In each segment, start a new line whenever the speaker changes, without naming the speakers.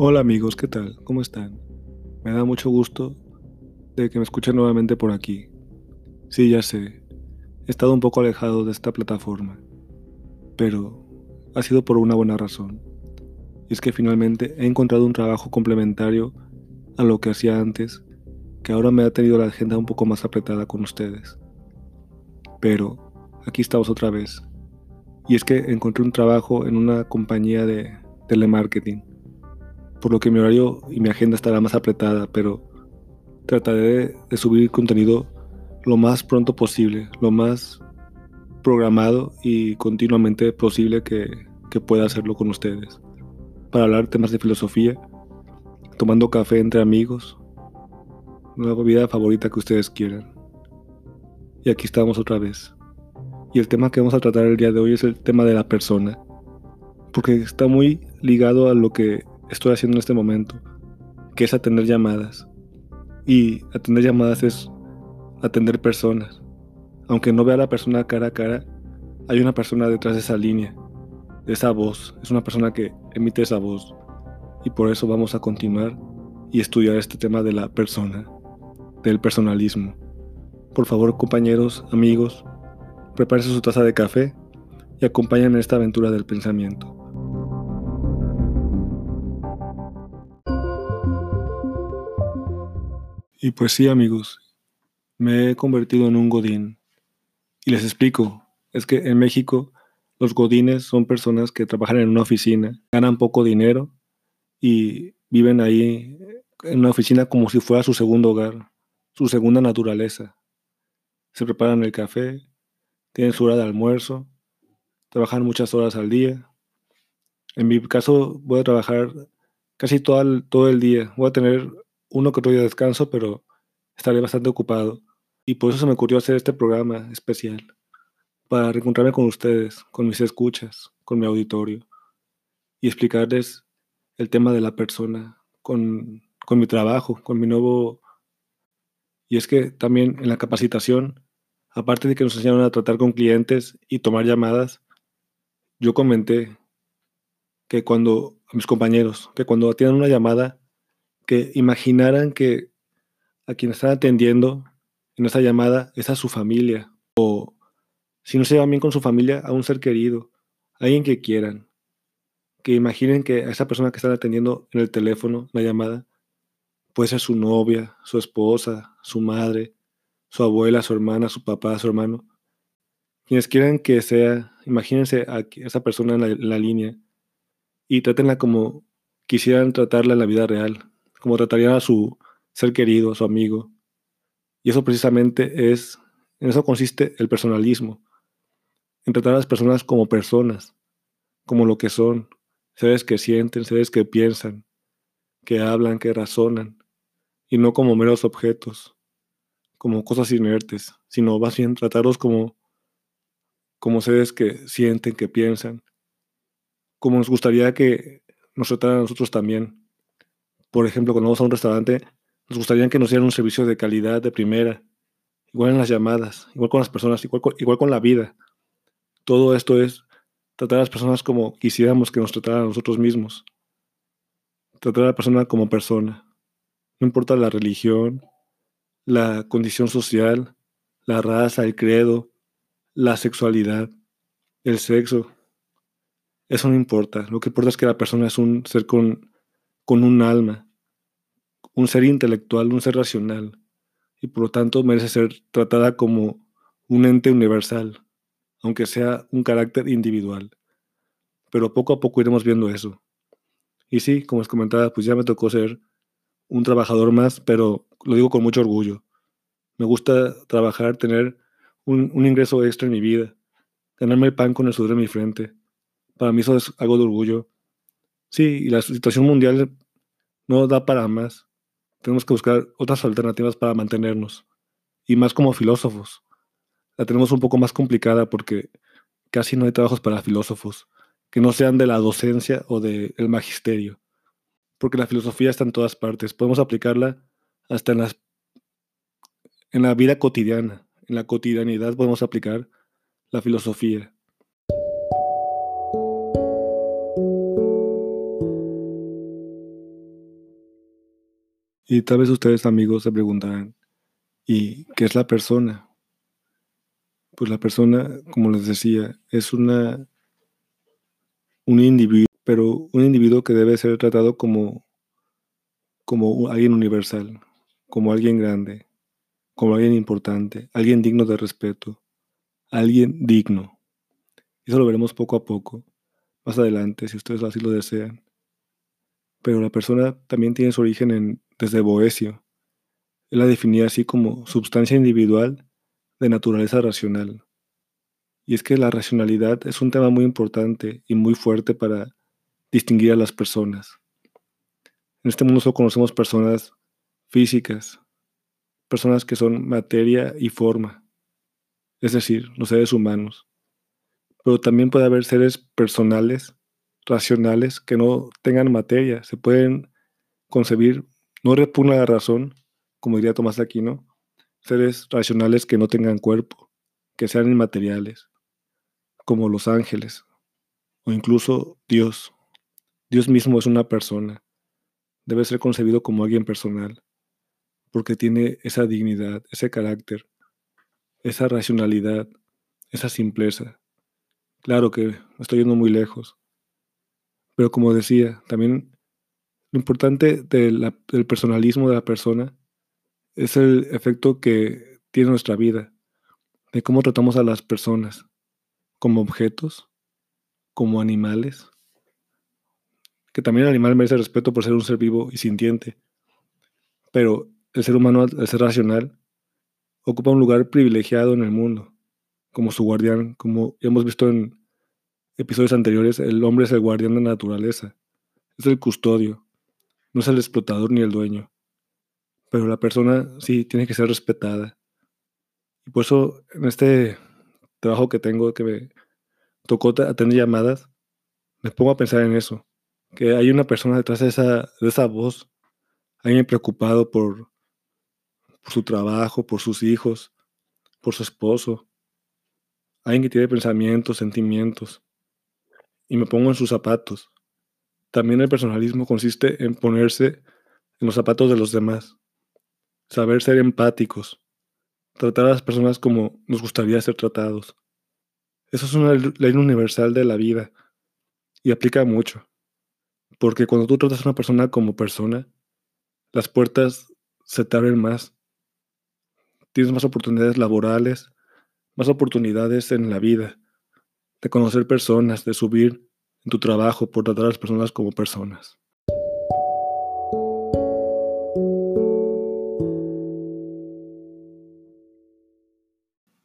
Hola amigos, ¿qué tal? ¿Cómo están? Me da mucho gusto de que me escuchen nuevamente por aquí. Sí, ya sé, he estado un poco alejado de esta plataforma, pero ha sido por una buena razón. Y es que finalmente he encontrado un trabajo complementario a lo que hacía antes, que ahora me ha tenido la agenda un poco más apretada con ustedes. Pero aquí estamos otra vez. Y es que encontré un trabajo en una compañía de telemarketing por lo que mi horario y mi agenda estará más apretada, pero trataré de subir contenido lo más pronto posible, lo más programado y continuamente posible que, pueda hacerlo con ustedes, para hablar temas de filosofía, tomando café entre amigos, una bebida favorita que ustedes quieran. Y aquí estamos otra vez. Y el tema que vamos a tratar el día de hoy es el tema de la persona, porque está muy ligado a lo que estoy haciendo en este momento, que es atender llamadas. Y atender llamadas es atender personas. Aunque no vea a la persona cara a cara, hay una persona detrás de esa línea, de esa voz. Es una persona que emite esa voz. Y por eso vamos a continuar y estudiar este tema de la persona, del personalismo. Por favor, compañeros, amigos, prepárense su taza de café y acompáñenme en esta aventura del pensamiento. Y pues sí, amigos, me he convertido en un godín. Y les explico, es que en México los godines son personas que trabajan en una oficina, ganan poco dinero y viven ahí en una oficina como si fuera su segundo hogar, su segunda naturaleza. Se preparan el café, tienen su hora de almuerzo, trabajan muchas horas al día. En mi caso voy a trabajar casi todo el, todo el día. Voy a tener uno que otro día de descanso, pero estaré bastante ocupado. Y por eso se me ocurrió hacer este programa especial, para reencontrarme con ustedes, con mis escuchas, con mi auditorio, y explicarles el tema de la persona, con, con mi trabajo, con mi nuevo... Y es que también en la capacitación, aparte de que nos enseñaron a tratar con clientes y tomar llamadas, yo comenté que cuando a mis compañeros, que cuando atiendan una llamada, que imaginaran que a quien están atendiendo en esa llamada es a su familia o si no se llevan bien con su familia, a un ser querido, a alguien que quieran. Que imaginen que a esa persona que están atendiendo en el teléfono, la llamada, puede ser su novia, su esposa, su madre, su abuela, su hermana, su papá, su hermano. Quienes quieran que sea, imagínense a esa persona en la, en la línea y trátenla como quisieran tratarla en la vida real, como tratarían a su ser querido, a su amigo. Y eso precisamente es, en eso consiste el personalismo, en tratar a las personas como personas, como lo que son, seres que sienten, seres que piensan, que hablan, que razonan, y no como meros objetos, como cosas inertes, sino más bien tratarlos como, como seres que sienten, que piensan, como nos gustaría que nos trataran a nosotros también, por ejemplo, cuando vamos a un restaurante, nos gustaría que nos dieran un servicio de calidad, de primera, igual en las llamadas, igual con las personas, igual con, la vida. Todo esto es tratar a las personas como quisiéramos que nos trataran a nosotros mismos. Tratar a la persona como persona. No importa la religión, la condición social, la raza, el credo, la sexualidad, el sexo. Eso no importa. Lo que importa es que la persona es un ser con con un alma, un ser intelectual, un ser racional, y por lo tanto merece ser tratada como un ente universal, aunque sea un carácter individual. Pero poco a poco iremos viendo eso. Y sí, como os comentaba, pues ya me tocó ser un trabajador más, pero lo digo con mucho orgullo. Me gusta trabajar, tener un, un ingreso extra en mi vida, ganarme el pan con el sudor en mi frente. Para mí eso es algo de orgullo Sí, y la situación mundial no da para más. Tenemos que buscar otras alternativas para mantenernos. Y más como filósofos. La tenemos un poco más complicada porque casi no hay trabajos para filósofos que no sean de la docencia o del magisterio. Porque la filosofía está en todas partes. Podemos aplicarla hasta en, las, en la vida cotidiana. En la cotidianidad podemos aplicar la filosofía. Y tal vez ustedes amigos se preguntarán, ¿y qué es la persona? Pues la persona, como les decía, es una un individuo, pero un individuo que debe ser tratado como como alguien universal, como alguien grande, como alguien importante, alguien digno de respeto, alguien digno. Eso lo veremos poco a poco, más adelante, si ustedes así lo desean. Pero la persona también tiene su origen en, desde Boesio. Él la definía así como substancia individual de naturaleza racional. Y es que la racionalidad es un tema muy importante y muy fuerte para distinguir a las personas. En este mundo solo conocemos personas físicas, personas que son materia y forma, es decir, los seres humanos. Pero también puede haber seres personales, racionales, que no tengan materia, se pueden concebir, no repugna la razón, como diría Tomás Aquino, seres racionales que no tengan cuerpo, que sean inmateriales, como los ángeles, o incluso Dios. Dios mismo es una persona, debe ser concebido como alguien personal porque tiene esa dignidad, ese carácter, esa racionalidad, esa simpleza. Claro que estoy yendo muy lejos, pero como decía, también lo importante del personalismo de la persona es el efecto que tiene nuestra vida, de cómo tratamos a las personas, como objetos, como animales, que también el animal merece respeto por ser un ser vivo y sintiente, pero el ser humano, el ser racional, ocupa un lugar privilegiado en el mundo, como su guardián, como hemos visto en episodios anteriores, el hombre es el guardián de la naturaleza, es el custodio, no es el explotador ni el dueño. Pero la persona sí tiene que ser respetada. Y por eso en este trabajo que tengo, que me tocó atender llamadas, me pongo a pensar en eso, que hay una persona detrás de esa, de esa voz, alguien preocupado por por su trabajo, por sus hijos, por su esposo. Alguien que tiene pensamientos, sentimientos. Y me pongo en sus zapatos. También el personalismo consiste en ponerse en los zapatos de los demás. Saber ser empáticos. Tratar a las personas como nos gustaría ser tratados. Eso es una ley universal de la vida y aplica mucho. Porque cuando tú tratas a una persona como persona, las puertas se te abren más tienes más oportunidades laborales, más oportunidades en la vida, de conocer personas, de subir tu trabajo por tratar a las personas como personas.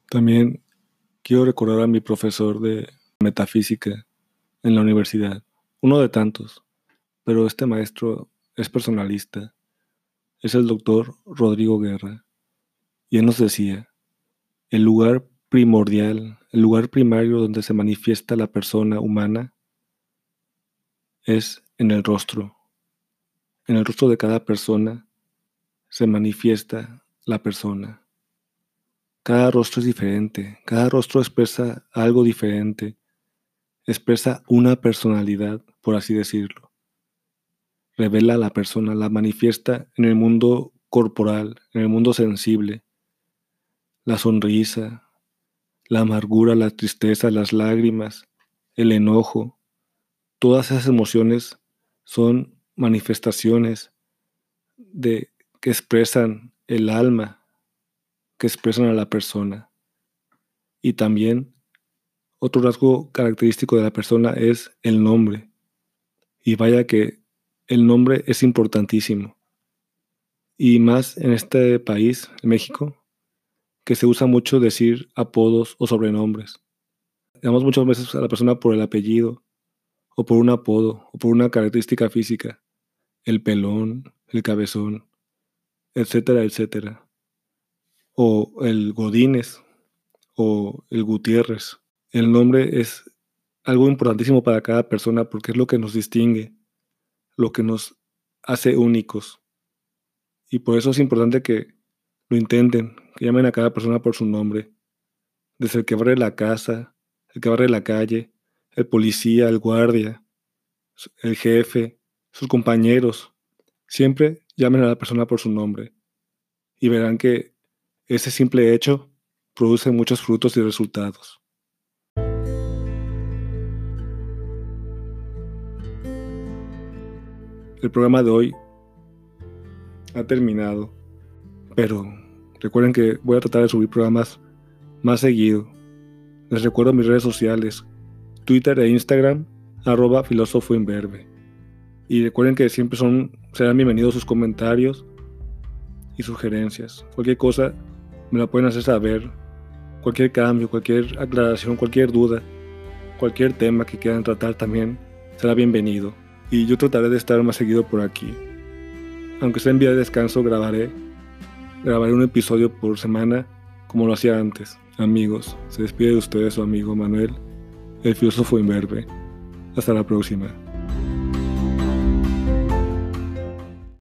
También quiero recordar a mi profesor de metafísica en la universidad, uno de tantos, pero este maestro es personalista, es el doctor Rodrigo Guerra. Y él nos decía, el lugar primordial, el lugar primario donde se manifiesta la persona humana es en el rostro. En el rostro de cada persona se manifiesta la persona. Cada rostro es diferente, cada rostro expresa algo diferente, expresa una personalidad, por así decirlo. Revela a la persona, la manifiesta en el mundo corporal, en el mundo sensible, la sonrisa, la amargura, la tristeza, las lágrimas, el enojo, todas esas emociones son manifestaciones de que expresan el alma, que expresan a la persona. Y también otro rasgo característico de la persona es el nombre. Y vaya que el nombre es importantísimo. Y más en este país, México, que se usa mucho decir apodos o sobrenombres. Llamamos muchas veces a la persona por el apellido, o por un apodo, o por una característica física, el pelón, el cabezón, etcétera, etcétera. O el Godínez, o el Gutiérrez. El nombre es algo importantísimo para cada persona porque es lo que nos distingue, lo que nos hace únicos. Y por eso es importante que lo intenten, que llamen a cada persona por su nombre, desde el que barre la casa, el que barre la calle, el policía, el guardia, el jefe, sus compañeros. Siempre llamen a la persona por su nombre y verán que ese simple hecho produce muchos frutos y resultados. El programa de hoy ha terminado, pero recuerden que voy a tratar de subir programas más seguido. Les recuerdo mis redes sociales, Twitter e Instagram, arroba Y recuerden que siempre son, serán bienvenidos sus comentarios y sugerencias. Cualquier cosa me la pueden hacer saber. Cualquier cambio, cualquier aclaración, cualquier duda, cualquier tema que quieran tratar también será bienvenido y yo trataré de estar más seguido por aquí. Aunque sea en día de descanso, grabaré, grabaré un episodio por semana como lo hacía antes. Amigos, se despide de ustedes su amigo Manuel, el filósofo imberbe. Hasta la próxima.